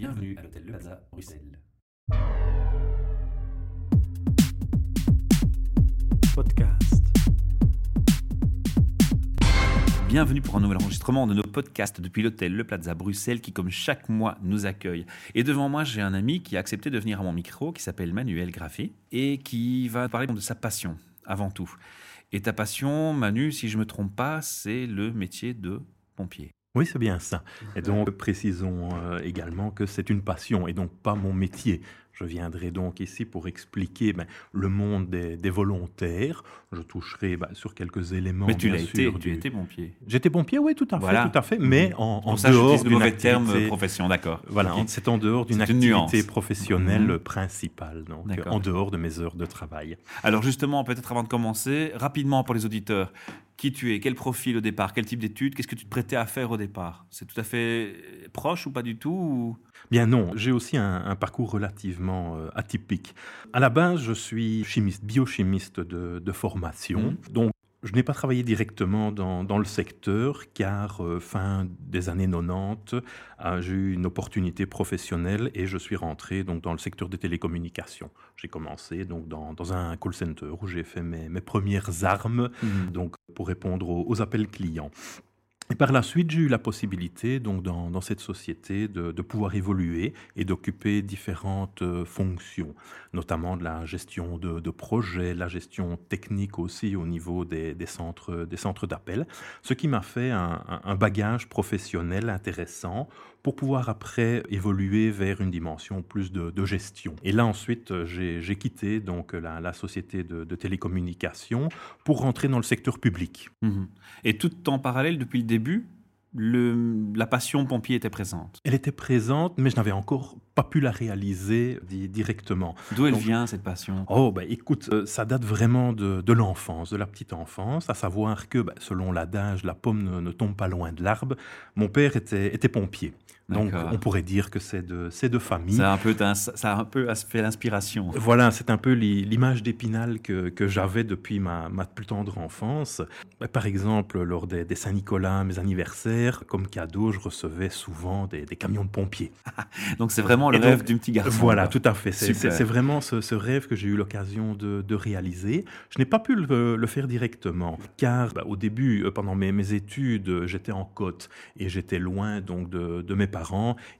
Bienvenue à l'hôtel Le Plaza, Bruxelles. Podcast. Bienvenue pour un nouvel enregistrement de nos podcasts depuis l'hôtel Le Plaza Bruxelles qui, comme chaque mois, nous accueille. Et devant moi, j'ai un ami qui a accepté de venir à mon micro, qui s'appelle Manuel Graffé, et qui va parler de sa passion, avant tout. Et ta passion, Manu, si je me trompe pas, c'est le métier de pompier. Oui, c'est bien ça. Et donc, précisons euh, également que c'est une passion et donc pas mon métier. Je viendrai donc ici pour expliquer ben, le monde des, des volontaires. Je toucherai ben, sur quelques éléments. Mais tu l'as été, tu étais pompier. J'étais pompier, oui, tout à fait, tout à fait, mais en, en Pour ça, dehors d'une terme activité- profession, d'accord. Voilà, c'est en dehors d'une activité professionnelle Mhm. principale, donc en dehors de mes heures de travail. Alors justement, peut-être avant de commencer, rapidement pour les auditeurs, qui tu es, quel profil au départ, quel type d'études, qu'est-ce que tu te prêtais à faire au départ? C'est tout à fait proche ou pas du tout ou- Bien non, j'ai aussi un, un parcours relativement euh, atypique. À la base, je suis chimiste, biochimiste de, de formation. Donc, je n'ai pas travaillé directement dans, dans le secteur car euh, fin des années 90, euh, j'ai eu une opportunité professionnelle et je suis rentré donc dans le secteur des télécommunications. J'ai commencé donc dans, dans un call center où j'ai fait mes, mes premières armes donc pour répondre aux, aux appels clients. Et par la suite, j'ai eu la possibilité, donc dans, cette société, de, pouvoir évoluer et d'occuper différentes euh, fonctions, notamment de la gestion de, de projets, la gestion technique aussi au niveau des, centres, des centres d'appel, ce qui m'a fait un bagage professionnel intéressant pour pouvoir après évoluer vers une dimension plus de, gestion. Et là ensuite, j'ai quitté donc la, société de, de télécommunications pour rentrer dans le secteur public. Mhm. Et tout en parallèle, depuis le début, le- la passion pompier était présente. Elle était présente, mais je n'avais encore pas pu la réaliser di- directement. D'où elle Donc- vient cette passion? Oh, bah écoute, euh, ça date vraiment de, de l'enfance, de la petite enfance, à savoir que, bah, selon l'adage, la pomme ne, ne tombe pas loin de l'arbre. Mon père était, était pompier. Donc, on pourrait dire que c'est de, famille. Ça a un peu, t'in- ça a un peu fait l'inspiration. Voilà, c'est un peu l'i- l'image d'Épinal que, que j'avais depuis ma, ma plus tendre enfance. Bah, Par exemple, lors des, des Saint-Nicolas, mes anniversaires, comme cadeau, je recevais souvent des, des camions de pompiers. Donc c'est vraiment le Et rêve du petit garçon. Voilà, tout à fait. C'est- vraiment ce, ce rêve que j'ai eu l'occasion de, de réaliser. Je n'ai pas pu le, le faire directement, car bah, au début, euh, pendant mes, mes études, j'étais en côte et j'étais loin donc de, de mes parents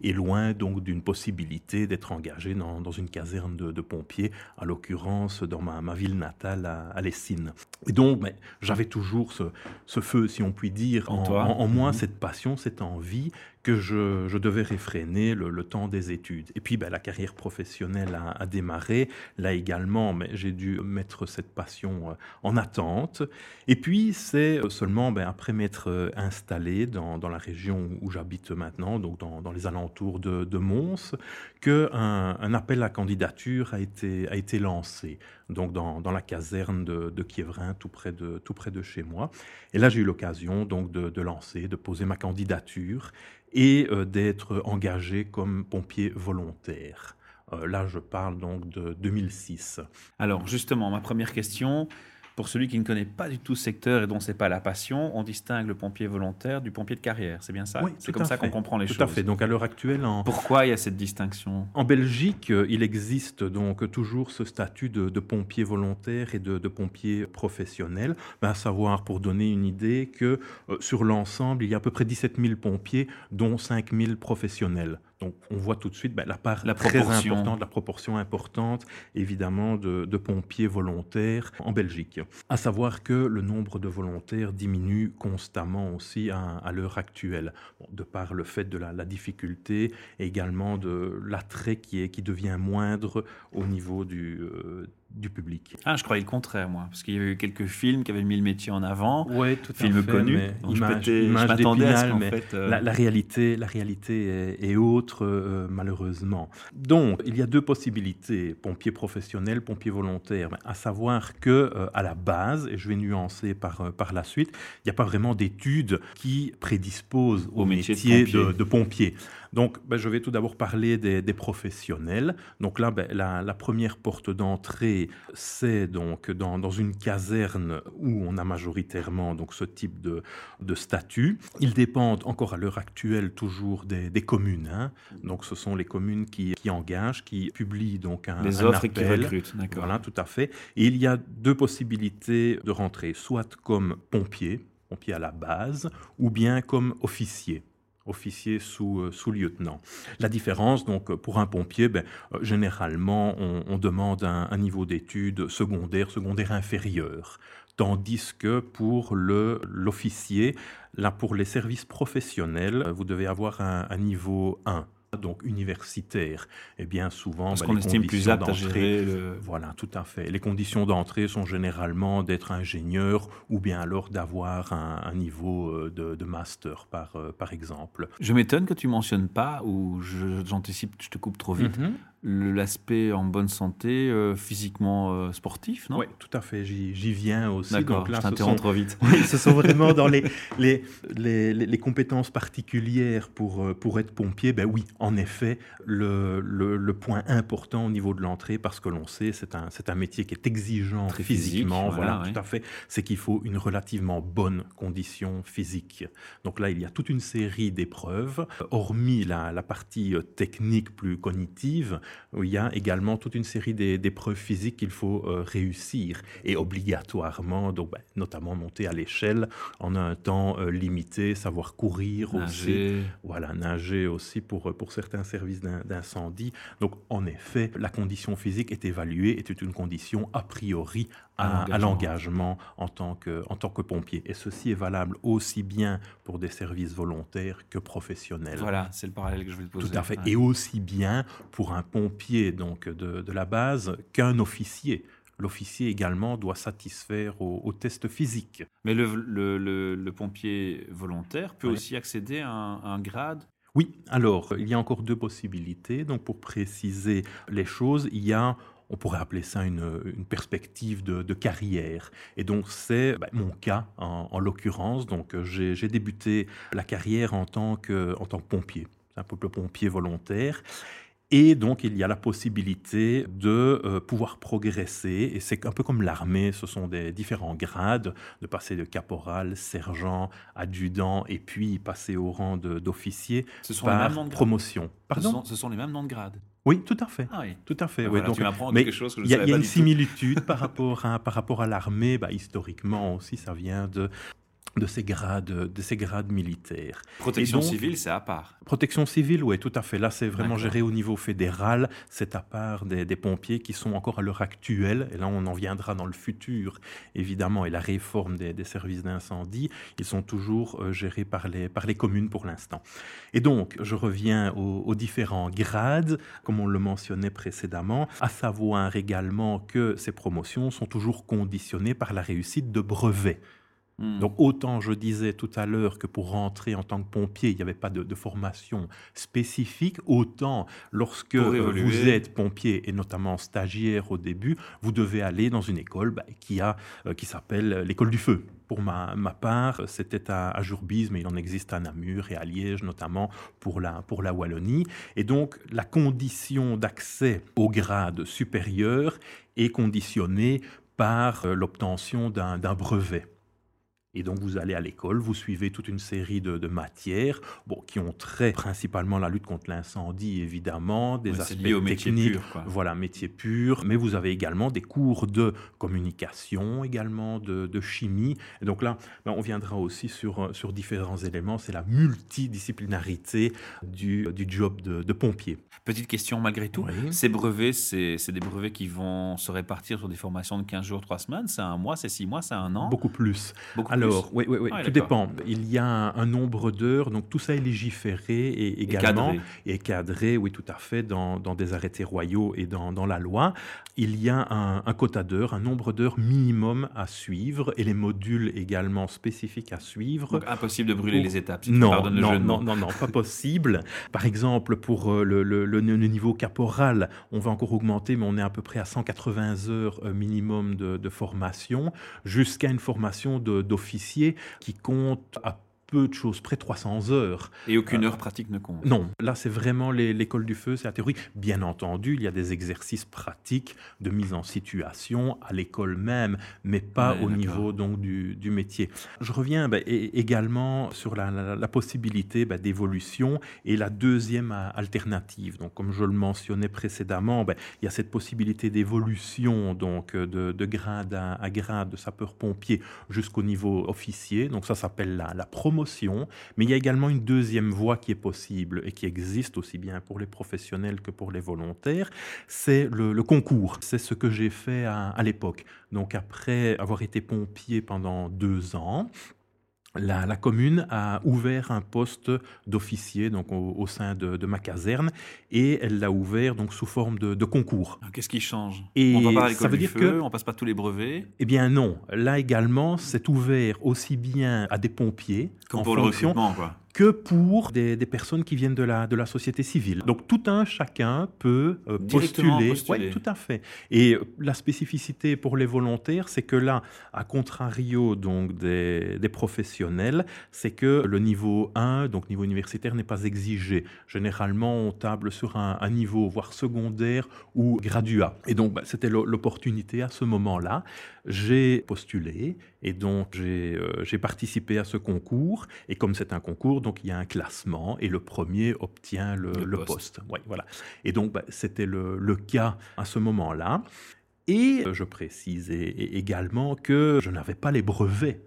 et loin donc d'une possibilité d'être engagé dans, dans une caserne de, de pompiers, à l'occurrence dans ma, ma ville natale à, à Lessines. Et donc, mais, j'avais toujours ce, ce feu, si on peut dire, En en, toi. en- en moi, Mhm. cette passion, cette envie que je, devais réfréner le, temps des études. Et puis ben, la carrière professionnelle a, démarré. Là également, mais j'ai dû mettre cette passion euh, en attente. Et puis c'est euh, seulement ben, après m'être euh, installé dans, la région où j'habite maintenant, donc dans, les alentours de, Mons, qu'un un appel à candidature a été, a été lancé. Donc dans, la caserne de, de Kievrin, tout près de, tout près de chez moi. Et là, j'ai eu l'occasion donc de lancer, de poser ma candidature et euh, d'être engagé comme pompier volontaire. Euh, là, je parle donc de 2006. Alors justement, ma première question, pour celui qui ne connaît pas du tout ce secteur et dont c'est pas la passion, on distingue le pompier volontaire du pompier de carrière, c'est bien ça Oui, C'est tout comme ça qu'on comprend les Tout choses. à fait. Donc à l'heure actuelle, en, Pourquoi il y a cette distinction? en Belgique, euh, il existe donc toujours ce statut de, de pompier volontaire et de, de pompier professionnel. Ben, à savoir, pour donner une idée, que euh, sur l'ensemble, il y a à peu près 17 000 pompiers, dont 5 000 professionnels. Donc on voit tout de suite ben, la part La très proportion. importante, la proportion importante, évidemment, de, de pompiers volontaires en Belgique. À savoir que le nombre de volontaires diminue constamment aussi à, à l'heure actuelle, Bon, de par le fait de la, la difficulté et également de l'attrait qui, est, qui devient moindre au niveau du, euh, du public. Ah, je croyais le contraire, moi, parce qu'il y avait eu quelques films qui avaient mis le métier en avant, Oui, tout films connus. Image, m'étais- je image m'attendais à ce mais fait, euh, la, la réalité, la réalité est, est autre, euh, malheureusement. Donc, il y a deux possibilités, pompier professionnel, pompier volontaire, Mais à savoir que euh, à la base, et je vais nuancer par, par la suite, il n'y a pas vraiment d'études qui prédisposent au, Au métier métier, de pompier. de, de pompier. Donc, ben, je vais tout d'abord parler des, professionnels. Donc là, ben, la, première porte d'entrée, c'est donc dans, une caserne où on a majoritairement donc ce type de, de statut. Ils dépendent encore à l'heure actuelle toujours des, communes. Hein. Donc, ce sont les communes qui, engagent, qui publient donc un, les offres appel. qui recrutent. Voilà, tout à fait. Et il y a deux possibilités de rentrer, soit comme pompier, pompier à la base, ou bien comme officier officier sous, euh, sous-lieutenant. La différence, donc, pour un pompier, ben, euh, généralement, on, demande un, niveau d'études secondaire, secondaire inférieur. Tandis que pour l'officier, là, pour les services professionnels, vous devez avoir un niveau 1 donc universitaire. Et bien souvent, Parce bah, qu'on estime plus apte à gérer le... Voilà, tout à fait. Les conditions d'entrée sont généralement d'être ingénieur ou bien alors d'avoir un, niveau euh, de, master, par, euh, par exemple. Je m'étonne que tu mentionnes pas, ou j'anticipe, je, je te coupe trop vite, mhm l'aspect en bonne santé, euh, physiquement euh, sportif, non? Oui, tout à fait. J'y viens aussi. D'accord, je t'interromps trop vite. Oui, ce sont vraiment dans les, les, les, les, compétences particulières pour, euh, pour être pompier. Ben oui, en effet, le, le, le point important au niveau de l'entrée, parce que l'on sait, c'est un, un métier qui est exigeant Très physiquement. Physique, voilà, tout à fait. C'est qu'il faut une relativement bonne condition physique. Donc là, il y a toute une série d'épreuves, hormis la, la partie technique plus cognitive où il y a également toute une série d'épreuves physiques qu'il faut euh, réussir et obligatoirement, donc, ben, notamment monter à l'échelle en un temps euh, limité, savoir courir nager. aussi, voilà, nager aussi pour, pour certains services d'incendie. Donc en effet, la condition physique est évaluée, est une condition a priori à, l'engagement en, tant que, en tant que pompier. Et ceci est valable aussi bien pour des services volontaires que professionnels. Voilà, c'est le parallèle que je voulais poser. Tout à fait. Et aussi bien pour un pompier donc de, de la base qu'un officier l'officier également doit satisfaire aux, tests physiques. Mais le, le, le, pompier volontaire peut aussi accéder à un, à un grade? Oui, alors il y a encore deux possibilités. Donc pour préciser les choses, il y a on pourrait appeler ça une, perspective de, carrière. Et donc c'est bah, mon cas en, l'occurrence. Donc j'ai débuté la carrière en tant que, en tant que pompier, un peu pompier volontaire. Et donc, il y a la possibilité de euh, pouvoir progresser. Et c'est un peu comme l'armée, ce sont des différents grades, de passer de caporal, sergent, adjudant, et puis passer au rang d'officier par promotion. Pardon? ce sont, les mêmes noms de grades oui, tout à fait. Ah oui. Tout à fait. Ah, donc, tu m'apprends quelque chose que je Il y a, une similitude par rapport à, par rapport à l'armée. Bah, historiquement aussi, ça vient de de ces grades, de ces grades militaires. Protection civile, c'est à part. Protection civile, oui, tout à fait. Là, c'est vraiment géré au niveau fédéral. C'est à part des, pompiers qui sont encore à l'heure actuelle, et là, on en viendra dans le futur, évidemment, et la réforme des, services d'incendie, ils sont toujours euh, gérés par les, par les communes pour l'instant. Et donc, je reviens aux, aux différents grades, comme on le mentionnait précédemment, à savoir également que ces promotions sont toujours conditionnées par la réussite de brevets. Hmm. Donc autant je disais tout à l'heure que pour rentrer en tant que pompier, il n'y avait pas de, formation spécifique, autant lorsque euh, vous êtes pompier et notamment stagiaire au début, vous devez aller dans une école bah, qui, a, euh, qui s'appelle l'école du feu. Pour ma, ma part, c'était à, à, Jurbise, mais il en existe à Namur et à Liège, notamment pour la, pour la Wallonie. Et donc, la condition d'accès au grade supérieur est conditionnée par euh, l'obtention d'un brevet. Et donc vous allez à l'école, vous suivez toute une série de, matières, bon, qui ont trait principalement la lutte contre l'incendie, évidemment, des aspects techniques, voilà, métier pur. Mais vous avez également des cours de communication, également de, chimie. Et donc là, ben, on viendra aussi sur, sur différents éléments. C'est la multidisciplinarité du, du job de, pompier. Petite question malgré tout. Ces brevets, c'est des brevets qui vont se répartir sur des formations de 15 jours, 3 semaines. C'est un mois, c'est 6 mois, c'est un an. Beaucoup plus. Beaucoup alors, oui, oui, oui, ah tout dépend. Il y a un, nombre d'heures, donc tout ça est légiféré et également et cadré, oui, tout à fait, dans, des arrêtés royaux et dans, la loi. Il y a un, quota d'heures, un nombre d'heures minimum à suivre et les modules également spécifiques à suivre. Donc impossible de brûler les étapes. Si non, non, non, non, non, pas possible. Par exemple, pour euh, le, niveau caporal, on va encore augmenter, mais on est à peu près à 180 heures euh, minimum de, de formation, jusqu'à une formation d'officier qui compte à peu de choses, près de 300 heures. Et aucune heure pratique ne compte Non, là c'est vraiment l'école du feu, c'est la théorie. Bien entendu, il y a des exercices pratiques de mise en situation à l'école même, mais pas au niveau donc du, du, métier. Je reviens bah, également sur la, la, possibilité bah, d'évolution et la deuxième alternative. Donc comme je le mentionnais précédemment, bah, il y a cette possibilité d'évolution donc de, de, grade à, grade de sapeur-pompier jusqu'au niveau officier. Donc ça s'appelle la, la promotion mais il y a également une deuxième voie qui est possible et qui existe aussi bien pour les professionnels que pour les volontaires, c'est le, concours. C'est ce que j'ai fait à l'époque. Donc après avoir été pompier pendant deux ans, la, commune a ouvert un poste d'officier donc au, sein de, ma caserne et elle l'a ouvert donc sous forme de, concours. Ah, qu'est-ce qui change? Et On va pas ça veut dire feu, que on passe pas tous les brevets. Eh bien non, là également c'est ouvert aussi bien à des pompiers Comme pour le recrutement quoi que pour des, personnes qui viennent de la, de la société civile. Donc tout un chacun peut euh, postuler. Oui, tout à fait. Et euh, la spécificité pour les volontaires, c'est que là, à contrario donc des, des professionnels, c'est que le niveau 1, donc niveau universitaire, n'est pas exigé. Généralement, on table sur un, niveau, voire secondaire ou graduat. Et donc, bah, c'était l'opportunité à ce moment-là. J'ai postulé et donc j'ai euh, participé à ce concours. Et comme c'est un concours, donc il y a un classement et le premier obtient le, poste. voilà. Et donc bah, c'était le, cas à ce moment-là. Et je précise également que je n'avais pas les brevets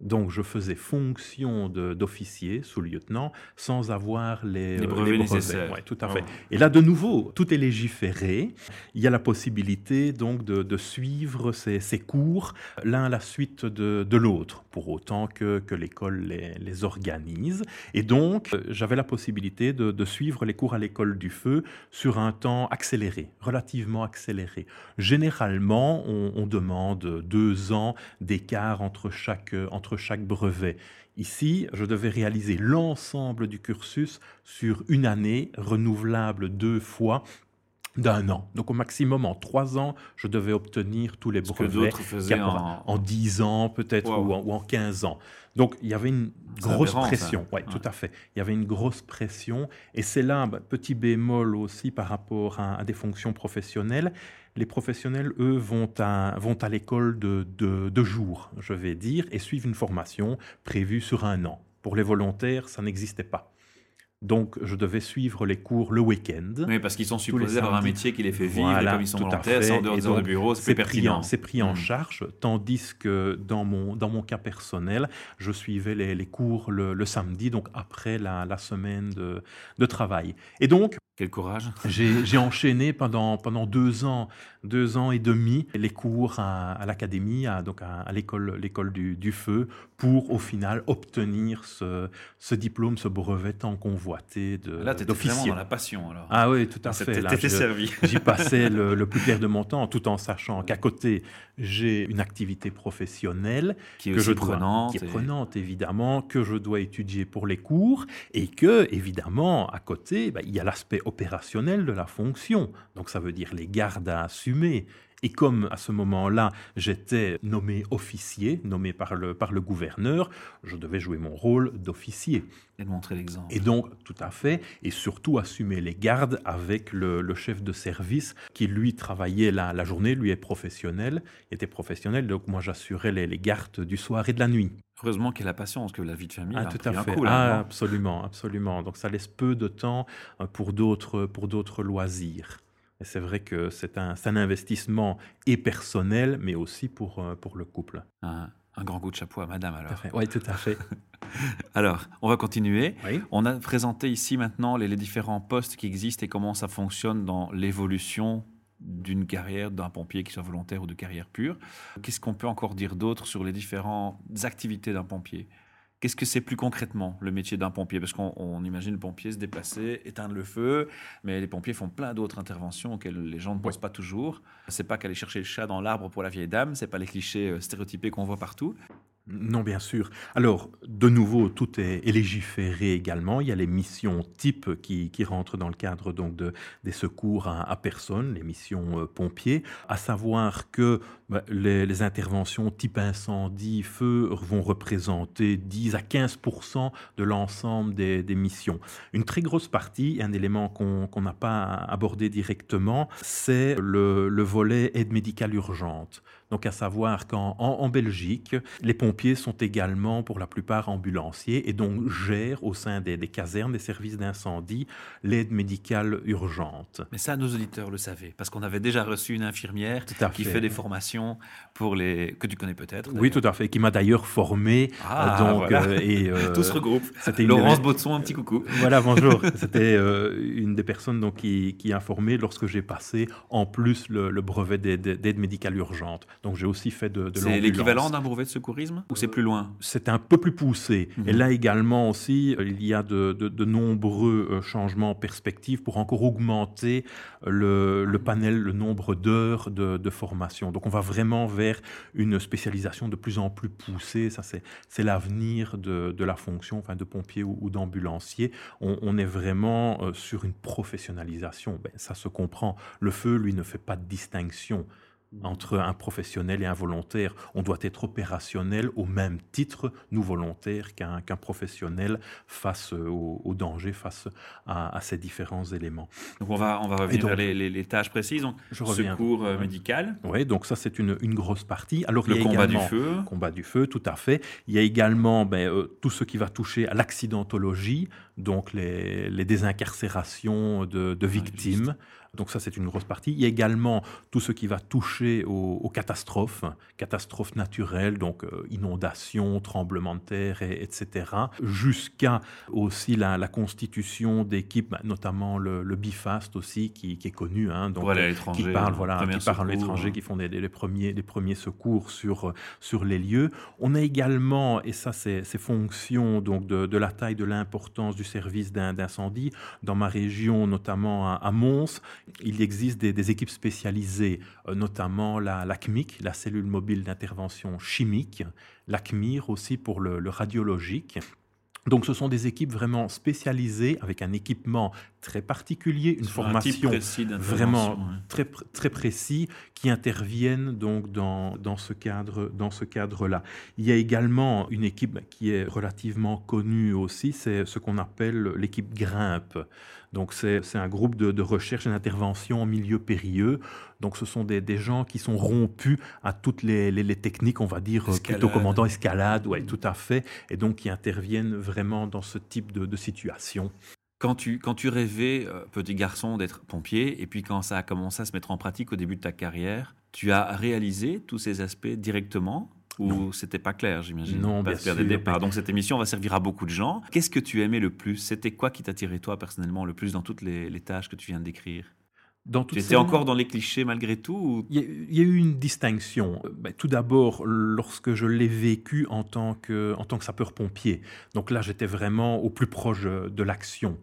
donc je faisais fonction d'officier, sous-lieutenant, sans avoir les, les brevets, nécessaires. tout à fait. Oh. Et là, de nouveau, tout est légiféré. Il y a la possibilité donc de, suivre ces, cours l'un à la suite de, l'autre, pour autant que, que l'école les, les, organise. Et donc, euh, j'avais la possibilité de, suivre les cours à l'école du feu sur un temps accéléré, relativement accéléré. Généralement, on, on demande deux ans d'écart entre chaque, entre chaque brevet. Ici, je devais réaliser l'ensemble du cursus sur une année, renouvelable deux fois d'un an. Donc au maximum en trois ans, je devais obtenir tous les brevets. en... dix ans peut-être ou, en, quinze ans. Donc il y avait une grosse pression. Oui, tout à fait. Il y avait une grosse pression. Et c'est là bah, petit bémol aussi par rapport à des fonctions professionnelles. Les professionnels, eux, vont à, vont à l'école de deux jours, je vais dire, et suivent une formation prévue sur un an. Pour les volontaires, ça n'existait pas. Donc, je devais suivre les cours le week-end. Oui, parce qu'ils sont supposés avoir un métier qui les fait vivre, et comme ils sont volontaires, c'est en dehors de bureau, c'est pertinent. C'est pris en hmm. charge, tandis que dans mon, dans mon cas personnel, je suivais les, les cours le, samedi, donc après la, la semaine de, de travail. Et donc, quel courage. J'ai enchaîné pendant, pendant deux ans, deux ans et demi, les cours à, l'académie, à, donc à, l'école du, du, feu, pour au final obtenir ce, ce diplôme, ce brevet tant convoité de Là, tu étais vraiment dans la passion alors. Ah oui, tout à fait. T'étais servi. J'y passais le, le, plus clair de mon temps, tout en sachant qu'à côté, j'ai une activité professionnelle qui est que je prenante, qui est prenante évidemment, que je dois étudier pour les cours, et que évidemment à côté, bah, il y a l'aspect opérationnel de la fonction. Donc ça veut dire les gardes à assumer. Et comme à ce moment-là, j'étais nommé officier, nommé par le, par le gouverneur, je devais jouer mon rôle d'officier. Et montrer l'exemple. Et donc, tout à fait, et surtout assumer les gardes avec le, chef de service qui, lui, travaillait la, la journée, lui est professionnel, était professionnel, donc moi j'assurais les, les gardes du soir et de la nuit. Heureusement qu'il a la patience, que la vie de famille ah, tout à fait. ah, absolument, absolument. Donc ça laisse peu de temps euh, pour d'autres pour d'autres loisirs. Et c'est vrai que c'est un, un, investissement et personnel, mais aussi pour, euh, pour le couple. Un, un grand coup de chapeau à madame alors. Oui, tout à fait. alors, on va continuer. On a présenté ici maintenant les, les différents postes qui existent et comment ça fonctionne dans l'évolution d'une carrière d'un pompier qui soit volontaire ou de carrière pure. Qu'est-ce qu'on peut encore dire d'autre sur les différentes activités d'un pompier? Qu'est-ce que c'est plus concrètement le métier d'un pompier? Parce qu'on imagine le pompier se déplacer, éteindre le feu, mais les pompiers font plein d'autres interventions auxquelles les gens ne pensent pas toujours. C'est pas qu'aller chercher le chat dans l'arbre pour la vieille dame, c'est pas les clichés euh, stéréotypés qu'on voit partout. Non, bien sûr. Alors, de nouveau, tout est, légiféré également. Il y a les missions types qui, rentrent dans le cadre donc de, des secours à, personne, les missions euh, pompiers, à savoir que bah, les, interventions type incendie, feu vont représenter 10 à 15% de l'ensemble des, missions. Une très grosse partie, un élément qu'on n'a pas abordé directement, c'est le volet aide médicale urgente. Donc à savoir qu'en en, Belgique, les pompiers sont également pour la plupart ambulanciers et donc gèrent au sein des, casernes, des services d'incendie, l'aide médicale urgente. Mais ça, nos auditeurs le savaient, parce qu'on avait déjà reçu une infirmière qui fait des formations pour les que tu connais peut-être. Oui, tout à fait, qui m'a d'ailleurs formé. Ah, donc, euh, et, euh, Tout se regroupe. C'était Laurence Baudson, un petit coucou. Voilà, bonjour. C'était euh, une des personnes donc, qui, qui a formé lorsque j'ai passé en plus le, le brevet d'aide médicale urgente. Donc j'ai aussi fait de, de C'est l'équivalent d'un brevet de secourisme ou c'est plus loin? C'est un peu plus poussé. Et mhm. là également aussi, euh, il y a de, de nombreux euh, changements en perspective pour encore augmenter le, le panel, le nombre d'heures de, formation. Donc on va vraiment vers une spécialisation de plus en plus poussée. Ça c'est l'avenir de, la fonction, enfin de pompier ou, d'ambulancier. On, est vraiment euh, sur une professionnalisation. Ben, ça se comprend. Le feu, lui, ne fait pas de distinction entre un professionnel et un volontaire. On doit être opérationnel au même titre, nous volontaires, qu'un professionnel face au, danger, face à, ces différents éléments. Donc on va, on va revenir vers les, tâches précises. Donc, je reviens. Secours euh, médical. Oui, donc ça c'est une, une, grosse partie. Alors, Le combat du feu. Combat du feu, tout à fait. Il y a également ben, euh, tout ce qui va toucher à l'accidentologie, donc les, les désincarcérations de, de victimes. Donc ça, c'est une grosse partie. Il y a également tout ce qui va toucher aux, catastrophes, catastrophes naturelles, donc euh, inondations, tremblements de terre, etc. Jusqu'à aussi la, constitution d'équipes, bah, notamment le, Bifast aussi, qui, est connu, hein, donc, euh, qui parle, voilà, qui parle à l'étranger, qui font les, premiers, les premiers secours sur, sur les lieux. On a également, et ça c'est fonction donc de, de, la taille, de l'importance du service d'incendie, dans ma région, notamment à, à Mons, il existe des, équipes spécialisées, euh, notamment la, la, CMIC, la cellule mobile d'intervention chimique, la CMIR aussi pour le radiologique, donc ce sont des équipes vraiment spécialisées avec un équipement très particulier, une formation vraiment très, très précis qui interviennent donc dans, dans ce cadre dans ce cadre-là. Il y a également une équipe qui est relativement connue aussi, c'est ce qu'on appelle l'équipe Grimpe. Donc c'est un groupe de, recherche et d'intervention en milieu périlleux. Donc ce sont des, des, gens qui sont rompus à toutes les, les, techniques, on va dire, plutôt commandant escalade, ouais, tout à fait, et donc qui interviennent vraiment dans ce type de, de situation. Quand tu, quand tu rêvais, euh, petit garçon, d'être pompier, et puis quand ça a commencé à se mettre en pratique au début de ta carrière, tu as réalisé tous ces aspects directement ou c'était pas clair, j'imagine Non, bien sûr. Des Donc cette émission va servir à beaucoup de gens. Qu'est-ce que tu aimais le plus? C'était quoi qui t'attirait toi personnellement le plus dans toutes les, tâches que tu viens de décrire? Dans tu étais encore dans les clichés malgré tout il, y a, eu une distinction. Ben, tout d'abord, lorsque je l'ai vécu en tant que, en tant que sapeur-pompier. Donc là, j'étais vraiment au plus proche de l'action.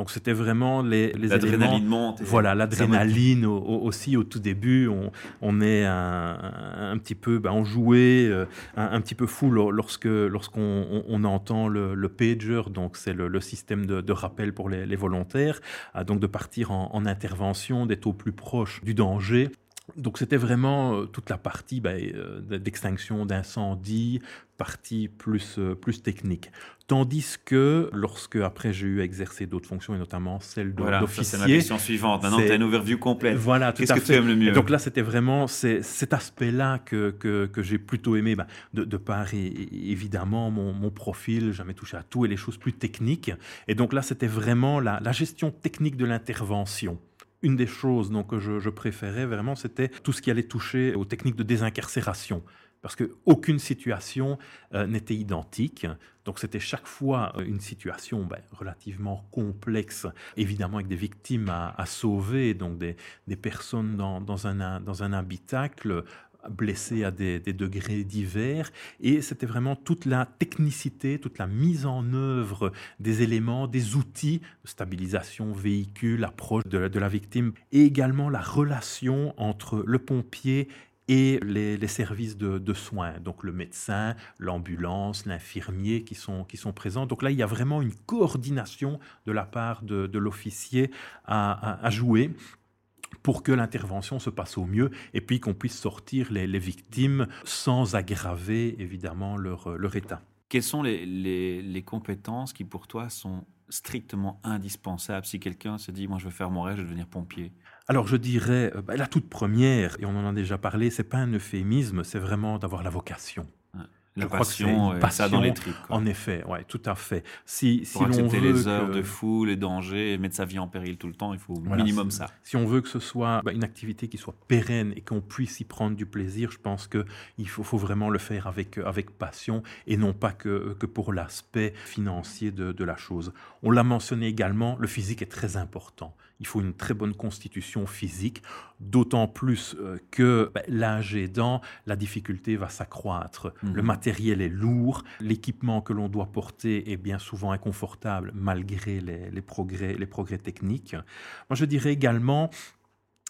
Donc c'était vraiment les, les monte. Voilà, l'adrénaline aussi au tout début. On, on est un, petit peu, ben, on jouait euh, un, petit peu fou lorsque lorsqu'on on, entend le, pager, donc c'est le, système de, rappel pour les, volontaires, donc de partir en, en intervention, d'être au plus proche du danger. Donc c'était vraiment euh, toute la partie ben, euh, d'extinction, d'incendie, partie plus, euh, plus technique. Tandis que lorsque après j'ai eu à exercer d'autres fonctions et notamment celle de voilà, C'est ma question suivante. Maintenant tu as une overview complète. Voilà, Qu'est-ce que tu aimes le mieux? Donc là c'était vraiment cet aspect-là que, que, j'ai plutôt aimé, ben, de, de, par évidemment mon, mon, profil, jamais touché à tout et les choses plus techniques. Et donc là c'était vraiment la, la gestion technique de l'intervention une des choses donc, que je, préférais vraiment, c'était tout ce qui allait toucher aux techniques de désincarcération parce qu'aucune situation euh, n'était identique. Donc c'était chaque fois euh, une situation ben, relativement complexe, évidemment avec des victimes à, sauver, donc des, personnes dans, un, dans un habitacle, blessés à des, degrés divers. Et c'était vraiment toute la technicité, toute la mise en œuvre des éléments, des outils stabilisation véhicule, approche de, de la victime, et également la relation entre le pompier et les, services de, soins, donc le médecin, l'ambulance, l'infirmier qui sont, qui sont présents. Donc là, il y a vraiment une coordination de la part de, l'officier à, jouer pour que l'intervention se passe au mieux et puis qu'on puisse sortir les, victimes sans aggraver évidemment leur, leur état. Quelles sont les, les, compétences qui pour toi sont strictement indispensables? Si quelqu'un se dit moi je veux faire mon rêve, je veux devenir pompier alors je dirais, euh, bah, la toute première, et on en a déjà parlé, c'est pas un euphémisme, c'est vraiment d'avoir la vocation. La passion, crois ça dans les tripes. En effet, ouais, tout à fait. Si, Pour si accepter les heures de fou, les dangers, et mettre sa vie en péril tout le temps, il faut au minimum ça. Si on veut que ce soit bah, une activité qui soit pérenne et qu'on puisse y prendre du plaisir, je pense qu'il faut, faut vraiment le faire avec, avec passion et non pas que, que pour l'aspect financier de, de la chose. On l'a mentionné également, le physique est très important. Il faut une très bonne constitution physique, d'autant plus euh, que bah, l'âge aidant, la difficulté va s'accroître. Mhm. Le matériel est lourd, l'équipement que l'on doit porter est bien souvent inconfortable malgré les, progrès, techniques. Moi, je dirais également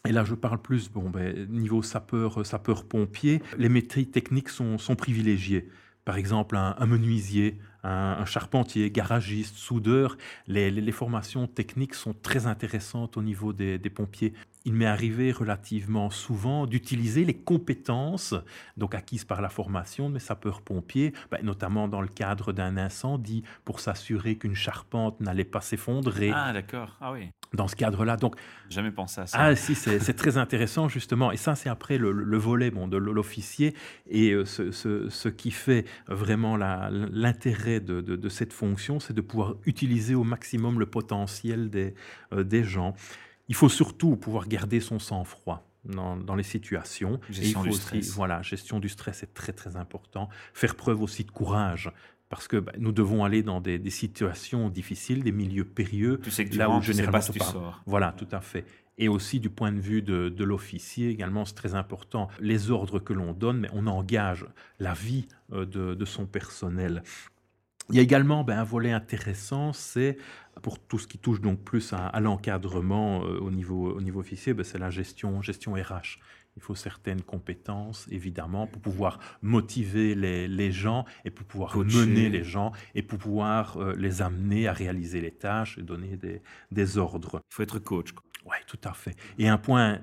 et là, je parle plus, bon, ben, niveau sapeur, sapeur pompier, les métiers techniques sont, sont privilégiés. Par exemple, un, menuisier, un, charpentier, garagiste, soudeur, les, formations techniques sont très intéressantes au niveau des pompiers il m'est arrivé relativement souvent d'utiliser les compétences donc acquises par la formation de mes sapeurs-pompiers, ben, notamment dans le cadre d'un incendie, pour s'assurer qu'une charpente n'allait pas s'effondrer. Ah d'accord, ah oui. Dans ce cadre-là, donc jamais pensé à ça. Ah si, c'est très intéressant justement, et ça c'est après le, volet bon, de l'officier et euh, ce, qui fait vraiment l'intérêt de, cette fonction, c'est de pouvoir utiliser au maximum le potentiel des, euh, des gens. Il faut surtout pouvoir garder son sang-froid. Dans, les situations. Gestion du stress. voilà, gestion du stress est très très important. Faire preuve aussi de courage parce que bah, nous devons aller dans des, situations difficiles, des milieux périlleux, tu sais que tu là où généralement pas tu sors. Voilà, tout à fait. Et aussi du point de vue de, de l'officier également, c'est très important. Les ordres que l'on donne, mais on engage la vie euh, de, de son personnel. Il y a également ben, un volet intéressant, c'est pour tout ce qui touche donc plus à, l'encadrement euh, au, niveau, au niveau officier, ben, c'est la gestion, gestion RH. Il faut certaines compétences, évidemment, pour pouvoir motiver les, les gens et pour pouvoir mener les gens et pour pouvoir euh, les amener à réaliser les tâches et donner des, des ordres. Il faut être coach. Oui, tout à fait. Et un point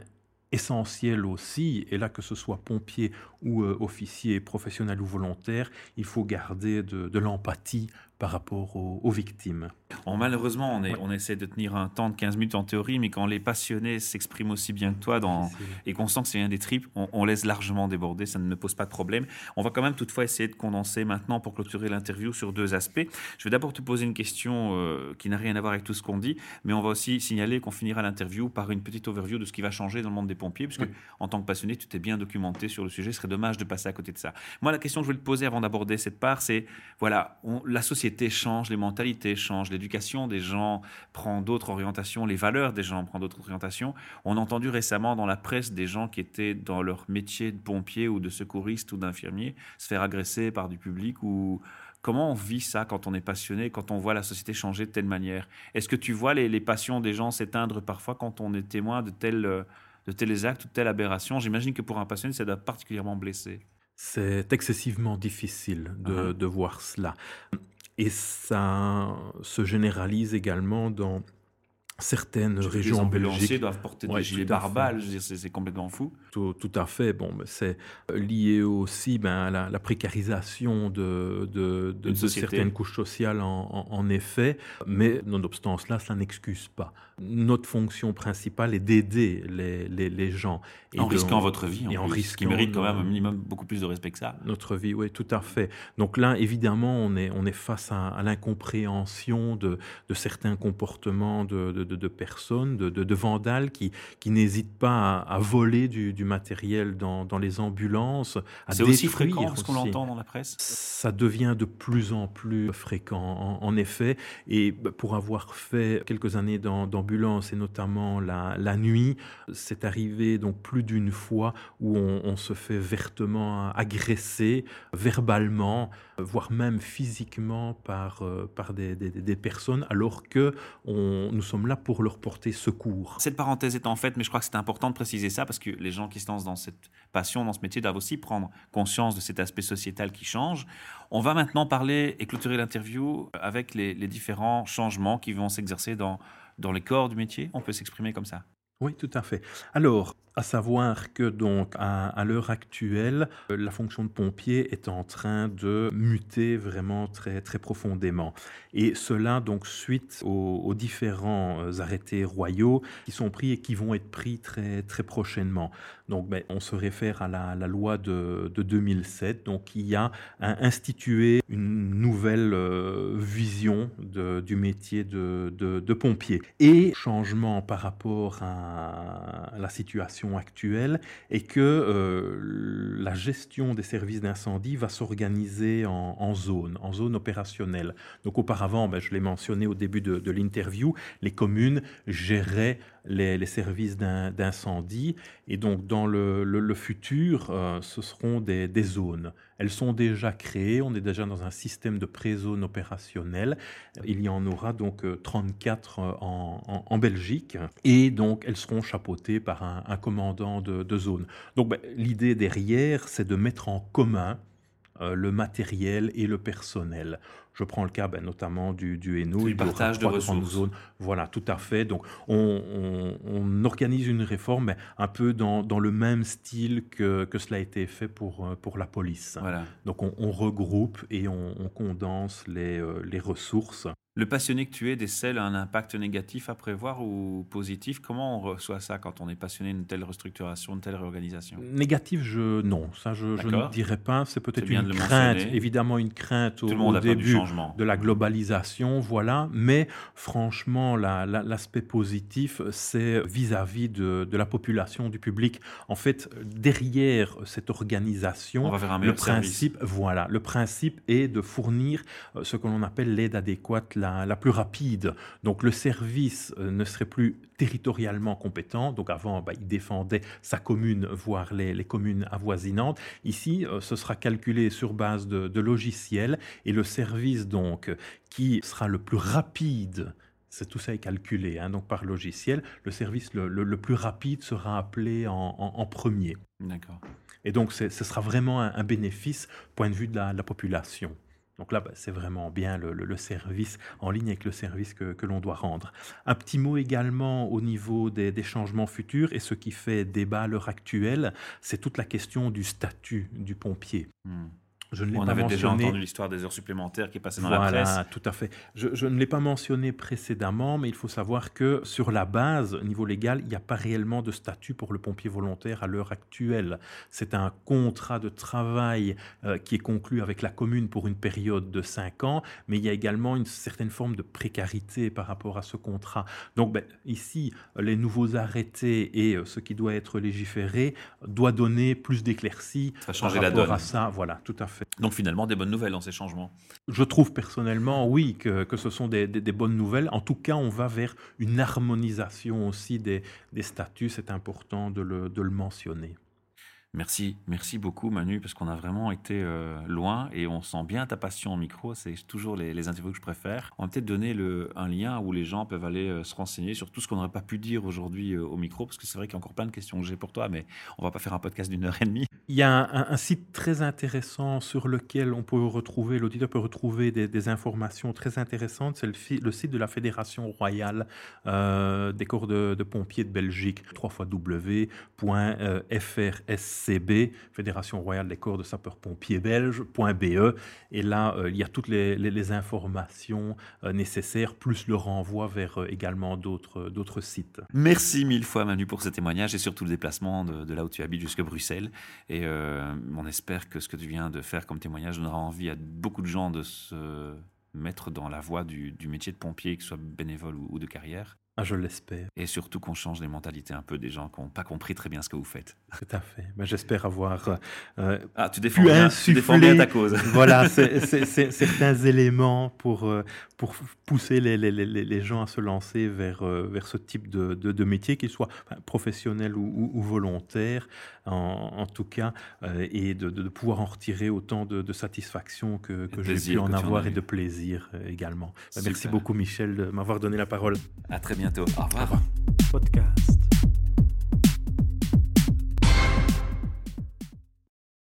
essentiel aussi, et là que ce soit pompier ou euh, officier professionnel ou volontaire, il faut garder de, de l'empathie par rapport aux, victimes. malheureusement, on, est, on essaie de tenir un temps de 15 minutes en théorie, mais quand les passionnés s'expriment aussi bien que toi dans, et qu'on sent que c'est un des tripes, on, laisse largement déborder, ça ne me pose pas de problème. On va quand même toutefois essayer de condenser maintenant pour clôturer l'interview sur deux aspects. Je vais d'abord te poser une question euh, qui n'a rien à voir avec tout ce qu'on dit, mais on va aussi signaler qu'on finira l'interview par une petite overview de ce qui va changer dans le monde des pompiers, puisque en tant que passionné, tu t'es bien documenté sur le sujet, ce serait dommage de passer à côté de ça. Moi, la question que je voulais te poser avant d'aborder cette part, c'est, voilà, la société change, les mentalités changent, l'éducation des gens prend d'autres orientations, les valeurs des gens prennent d'autres orientations. On a entendu récemment dans la presse des gens qui étaient dans leur métier de pompier ou de secouriste ou d'infirmier se faire agresser par du public ou comment on vit ça quand on est passionné, quand on voit la société changer de telle manière? Est-ce que tu vois les, les passions des gens s'éteindre parfois quand on est témoin de tels, de tels actes ou de telles aberrations? J'imagine que pour un passionné, ça doit particulièrement blesser. C'est excessivement difficile de, de, voir cela. Et ça se généralise également dans certaines régions en Belgique. Les doivent porter des gilets pare c'est complètement fou. Tout, à fait. Bon, c'est lié aussi ben, à la, précarisation de, de, de, certaines couches sociales, en, en, effet. Mais nonobstant cela, ça n'excuse pas. Notre fonction principale est d'aider les, les, les, gens. Et en risquant votre vie, en et en risquant, qui mérite quand même un minimum beaucoup plus de respect que ça. Notre vie, oui, tout à fait. Donc là, évidemment, on est, on est face à, à l'incompréhension de, de certains comportements de, de, personnes, de, vandales qui, qui n'hésitent pas à, voler du, du, matériel dans, dans les ambulances. C'est aussi fréquent ce qu'on entend dans la presse Ça devient de plus en plus fréquent, en, effet. Et bah, pour avoir fait quelques années d'ambulance, et notamment la, la nuit, c'est arrivé donc plus d'une fois où on, se fait vertement agresser, verbalement, voire même physiquement par, euh, par des, des, des personnes, alors que on, nous sommes là pour leur porter secours. Cette parenthèse est en fait, mais je crois que c'est important de préciser ça parce que les gens qui se lancent dans cette passion, dans ce métier, doivent aussi prendre conscience de cet aspect sociétal qui change. On va maintenant parler et clôturer l'interview avec les, les différents changements qui vont s'exercer dans, dans les corps du métier. On peut s'exprimer comme ça? Oui, tout à fait. Alors, à savoir que donc à, l'heure actuelle, euh, la fonction de pompier est en train de muter vraiment très très profondément. Et cela donc suite aux, différents euh, arrêtés royaux qui sont pris et qui vont être pris très très prochainement. Donc ben, on se réfère à la, loi de, 2007, donc qui a institué une nouvelle euh, vision du métier de, de, pompier. Et changement par rapport à la situation actuelle et que euh, la gestion des services d'incendie va s'organiser en, zone, en zone opérationnelle. Donc auparavant, ben, je l'ai mentionné au début de, l'interview, les communes géraient les, services d'incendie et donc dans le, futur, euh, ce seront des, zones. Elles sont déjà créées, on est déjà dans un système de pré-zone opérationnelle. Il y en aura donc 34 euh, euh, en, Belgique et donc elles seront chapeautées par un, commandant de, zone. Donc ben, l'idée derrière, c'est de mettre en commun le matériel et le personnel. Je prends le cas ben, notamment du, du Hainaut. Du partage de ressources. Zones. Voilà, tout à fait. Donc, on, organise une réforme mais un peu dans, dans, le même style que, que, cela a été fait pour, euh, pour la police. Voilà. Donc, on, regroupe et on, condense les, euh, les ressources le passionné que tu es décèle un impact négatif à prévoir ou positif? Comment on reçoit ça quand on est passionné d'une telle restructuration, d'une telle réorganisation? Négatif, je non, ça je, ne dirais pas. C'est peut-être une crainte, évidemment une crainte au, début de la globalisation, voilà. Mais franchement, l'aspect positif, c'est vis-à-vis de, la population, du public. En fait, derrière cette organisation, le principe, voilà, le principe est de fournir euh, ce que l'on appelle l'aide adéquate la, plus rapide. Donc le service euh, ne serait plus territorialement compétent. Donc avant, bah, il défendait sa commune, voire les, communes avoisinantes. Ici, euh, ce sera calculé sur base de, logiciels et le service donc qui sera le plus rapide c'est tout ça est calculé hein, donc par logiciel. Le service le, plus rapide sera appelé en, premier. D'accord. Et donc ce sera vraiment un, bénéfice point de vue de la population. Donc là, bah, c'est vraiment bien le, service en ligne avec le service que, l'on doit rendre. Un petit mot également au niveau des, changements futurs et ce qui fait débat à l'heure actuelle, c'est toute la question du statut du pompier. Hmm. Je ne On avait déjà entendu l'histoire des heures supplémentaires qui est passée dans la presse. Voilà, tout à fait. Je, ne l'ai pas mentionné précédemment, mais il faut savoir que sur la base, au niveau légal, il n'y a pas réellement de statut pour le pompier volontaire à l'heure actuelle. C'est un contrat de travail euh, qui est conclu avec la commune pour une période de cinq ans, mais il y a également une certaine forme de précarité par rapport à ce contrat. Donc ben, ici, les nouveaux arrêtés et euh, ce qui doit être légiféré doit donner plus d'éclaircies par rapport la donne. à ça. Voilà, tout à fait. Donc finalement, des bonnes nouvelles dans ces changements. Je trouve personnellement, oui, que, ce sont des, bonnes nouvelles. En tout cas, on va vers une harmonisation aussi des, statuts. C'est important de le mentionner. Merci, merci beaucoup Manu, parce qu'on a vraiment été euh, loin et on sent bien ta passion au micro. C'est toujours les, interviews que je préfère. On va peut-être donner un lien où les gens peuvent aller euh, se renseigner sur tout ce qu'on n'aurait pas pu dire aujourd'hui euh, au micro, parce que c'est vrai qu'il y a encore plein de questions que j'ai pour toi, mais on va pas faire un podcast d'une heure et demie. Il y a un, site très intéressant sur lequel on peut retrouver, l'auditeur peut retrouver des, informations très intéressantes. C'est le, site de la Fédération royale des corps de, pompiers de Belgique, www.frs FCB, Fédération royale des corps de sapeurs-pompiers belges.be. Et là, euh, il y a toutes les, informations euh, nécessaires, plus le renvoi vers euh, également d'autres sites. Merci mille fois Manu pour ce témoignage et surtout le déplacement de, là où tu habites jusqu'à Bruxelles. Et on espère que ce que tu viens de faire comme témoignage donnera envie à beaucoup de gens de se mettre dans la voie du, métier de pompier, que ce soit bénévole ou de carrière. Ah, je l'espère. Et surtout qu'on change les mentalités un peu des gens qui n'ont pas compris très bien ce que vous faites. Tout à fait. Ben, J'espère avoir euh, ah, tu défends, bien, tu défends bien ta cause. voilà, certains éléments pour, euh, pour pousser les, les, les, gens à se lancer vers, euh, vers ce type de, de, métier, qu'il soit professionnel ou, ou, volontaire, en, en, tout cas, euh, et de, de, pouvoir en retirer autant de, satisfaction que, que j'ai pu en avoir et de plaisir également. Ben, merci beaucoup, Michel, de m'avoir donné la parole. À très bientôt bientôt. Au revoir. Podcast.